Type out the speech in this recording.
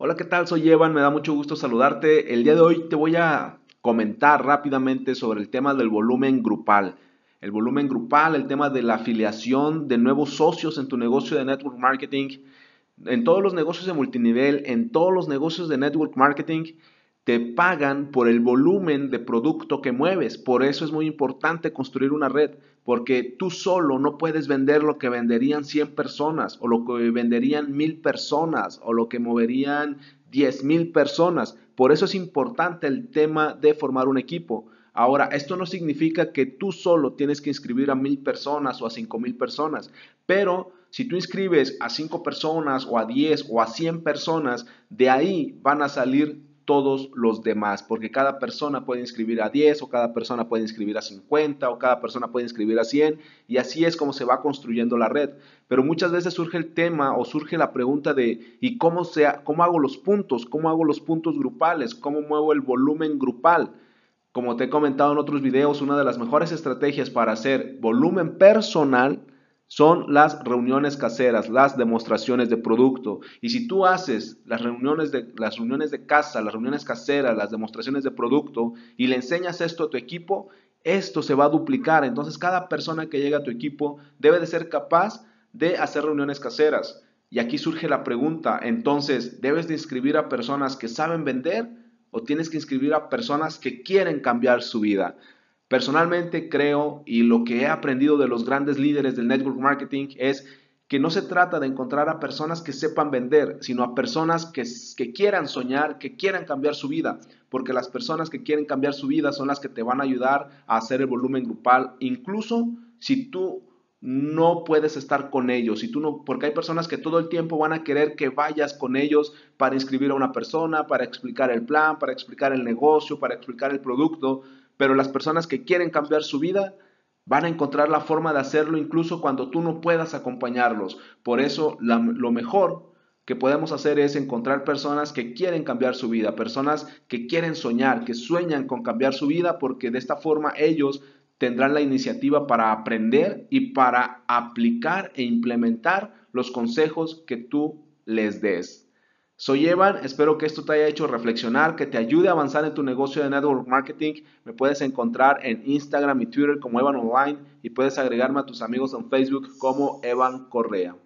Hola, ¿qué tal? Soy Evan, me da mucho gusto saludarte. El día de hoy te voy a comentar rápidamente sobre el tema del volumen grupal. El volumen grupal, el tema de la afiliación de nuevos socios en tu negocio de network marketing, en todos los negocios de multinivel, en todos los negocios de network marketing te pagan por el volumen de producto que mueves. Por eso es muy importante construir una red, porque tú solo no puedes vender lo que venderían 100 personas o lo que venderían 1000 personas o lo que moverían 10 mil personas. Por eso es importante el tema de formar un equipo. Ahora, esto no significa que tú solo tienes que inscribir a mil personas o a cinco mil personas, pero si tú inscribes a cinco personas o a 10 o a 100 personas, de ahí van a salir todos los demás, porque cada persona puede inscribir a 10 o cada persona puede inscribir a 50 o cada persona puede inscribir a 100 y así es como se va construyendo la red. Pero muchas veces surge el tema o surge la pregunta de ¿y cómo, sea, cómo hago los puntos? ¿Cómo hago los puntos grupales? ¿Cómo muevo el volumen grupal? Como te he comentado en otros videos, una de las mejores estrategias para hacer volumen personal son las reuniones caseras, las demostraciones de producto. Y si tú haces las reuniones de, las reuniones de casa, las reuniones caseras, las demostraciones de producto y le enseñas esto a tu equipo, esto se va a duplicar. Entonces cada persona que llega a tu equipo debe de ser capaz de hacer reuniones caseras. Y aquí surge la pregunta, entonces, ¿debes de inscribir a personas que saben vender o tienes que inscribir a personas que quieren cambiar su vida? Personalmente creo y lo que he aprendido de los grandes líderes del network marketing es que no se trata de encontrar a personas que sepan vender, sino a personas que, quieran soñar, que quieran cambiar su vida, porque las personas que quieren cambiar su vida son las que te van a ayudar a hacer el volumen grupal, incluso si tú no puedes estar con ellos, si tú no, porque hay personas que todo el tiempo van a querer que vayas con ellos para inscribir a una persona, para explicar el plan, para explicar el negocio, para explicar el producto, pero las personas que quieren cambiar su vida van a encontrar la forma de hacerlo incluso cuando tú no puedas acompañarlos. Por eso lo mejor que podemos hacer es encontrar personas que quieren cambiar su vida, personas que quieren soñar, que sueñan con cambiar su vida, porque de esta forma ellos tendrán la iniciativa para aprender y para aplicar e implementar los consejos que tú les des. Soy Evan, espero que esto te haya hecho reflexionar, que te ayude a avanzar en tu negocio de network marketing. Me puedes encontrar en Instagram y Twitter como Evan Online y puedes agregarme a tus amigos en Facebook como Evan Correa.